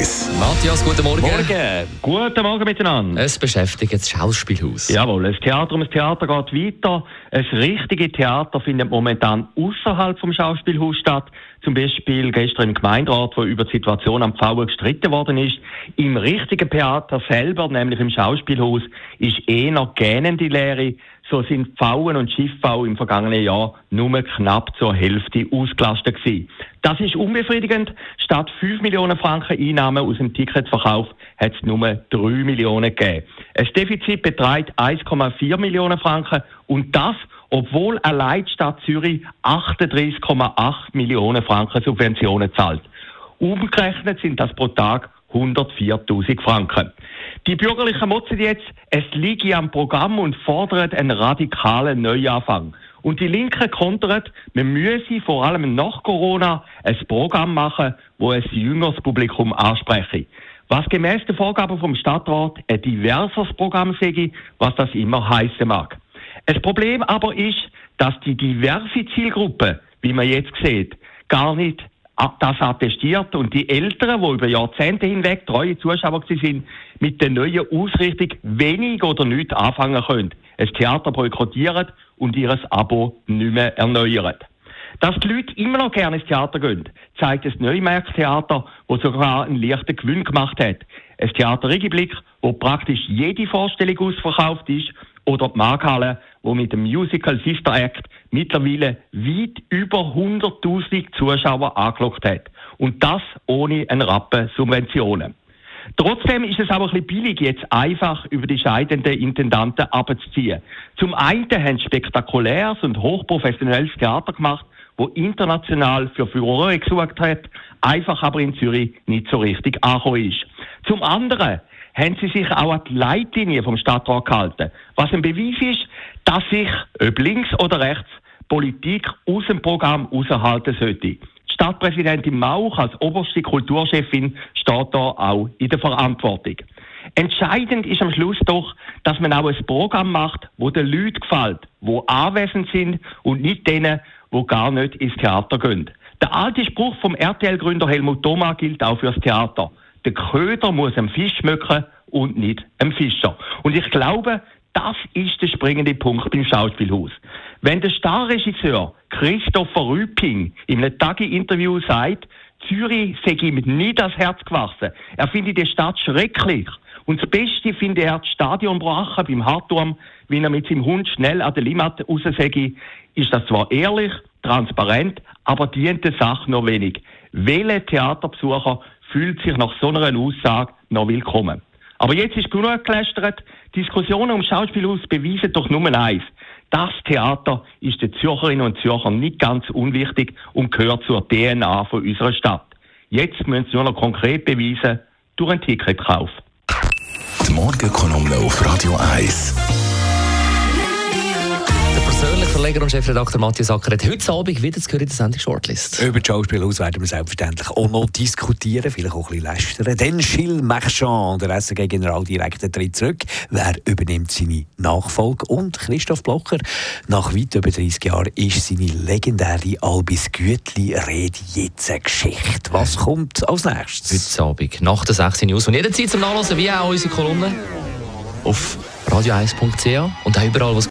1. Matthias, guten Morgen. Morgen. Guten Morgen miteinander. Es beschäftigt das Schauspielhaus. Jawohl, das Theater um das Theater geht weiter. Ein richtiges Theater findet momentan außerhalb vom Schauspielhaus statt. Zum Beispiel gestern im Gemeinderat, wo über die Situation am Pfauen gestritten worden ist. Im richtigen Theater selber, nämlich im Schauspielhaus, ist eher gähnende Leere. So sind Pfauen und Schiffbau im vergangenen Jahr nur knapp zur Hälfte ausgelastet gewesen. Das ist unbefriedigend. Statt 5 Millionen Franken Einnahmen aus dem Ticketverkauf hat es nur 3 Millionen gegeben. Ein Defizit beträgt 1,4 Millionen Franken und das, obwohl allein die Stadt Zürich 38,8 Millionen Franken Subventionen zahlt. Umgerechnet sind das pro Tag 104.000 Franken. Die Bürgerlichen motzen jetzt, es liege am Programm und fordern einen radikalen Neuanfang. Und die Linken kontern, man müsse vor allem nach Corona ein Programm machen, wo ein jüngeres Publikum anspreche. Was gemäß den Vorgaben vom Stadtrat ein diverses Programm sei, was das immer heißen mag. Das Problem aber ist, dass die diverse Zielgruppe, wie man jetzt sieht, gar nicht das attestiert und die Eltern, die über Jahrzehnte hinweg treue Zuschauer sind, mit der neuen Ausrichtung wenig oder nichts anfangen können, ein Theater boykottieren und ihr Abo nicht mehr erneuern. Dass die Leute immer noch gerne ins Theater gehen, zeigt das Neumarkt-Theater, das sogar einen leichten Gewinn gemacht hat. Ein Theater Regiblick, wo praktisch jede Vorstellung ausverkauft ist, oder die Markhalle, wo mit dem Musical Sister Act mittlerweile weit über 100.000 Zuschauer angelockt hat. Und das ohne einen Rappen Subventionen. Trotzdem ist es aber ein bisschen billig, jetzt einfach über die scheidenden Intendanten abzuziehen. Zum einen haben sie spektakuläres und hochprofessionelles Theater gemacht, wo international für Furore gesucht hat, einfach aber in Zürich nicht so richtig angekommen ist. Zum anderen haben sie sich auch an die Leitlinie vom Stadtrat gehalten. Was ein Beweis ist, dass sich, ob links oder rechts, Politik aus dem Programm raushalten sollte. Stadtpräsidentin Mauch als oberste Kulturchefin steht da auch in der Verantwortung. Entscheidend ist am Schluss doch, dass man auch ein Programm macht, wo den Leuten gefällt, wo anwesend sind und nicht denen, wo gar nicht ins Theater gehen. Der alte Spruch vom RTL-Gründer Helmut Thoma gilt auch fürs Theater. Der Köder muss am Fisch schmecken und nicht am Fischer. Und ich glaube, das ist der springende Punkt beim Schauspielhaus. Wenn der Starregisseur Christopher Rüping in einem Tagi-Interview sagt, Zürich sei ihm nie das Herz gewachsen, er findet die Stadt schrecklich. Und das Beste finde er das Stadion Brachen beim Hartturm, wenn er mit seinem Hund schnell an der Limmat raussäge, ist das zwar ehrlich, transparent, aber dient der Sache noch wenig. Welcher Theaterbesucher fühlt sich nach so einer Aussage noch willkommen? Aber jetzt ist genug gelästert. Diskussionen um Schauspielhaus beweisen doch nur eins. Das Theater ist den Zürcherinnen und Zürchern nicht ganz unwichtig und gehört zur DNA von unserer Stadt. Jetzt müssen sie nur noch konkret beweisen durch einen Ticketkauf. Die Morgenkolumne auf Radio 1 persönlich Verleger und Chefredakteur Matthias Acker hat heute Abend wieder zu hören in der Sendung Shortlist. Über das Schauspielhaus werden wir selbstverständlich auch noch diskutieren, vielleicht auch ein bisschen lästern. Denn Gilles Marchand, der SRG-Generaldirektor, tritt zurück. Wer übernimmt seine Nachfolge? Und Christoph Blocher, nach weit über 30 Jahren ist seine legendäre Albis Gütli-Rede jetzt eine Geschichte. Was kommt als nächstes? Heute Abend, nach der 16 News. Und jederzeit zum Nachlesen, wie auch unsere Kolumne, auf radio1.ch und auch überall, was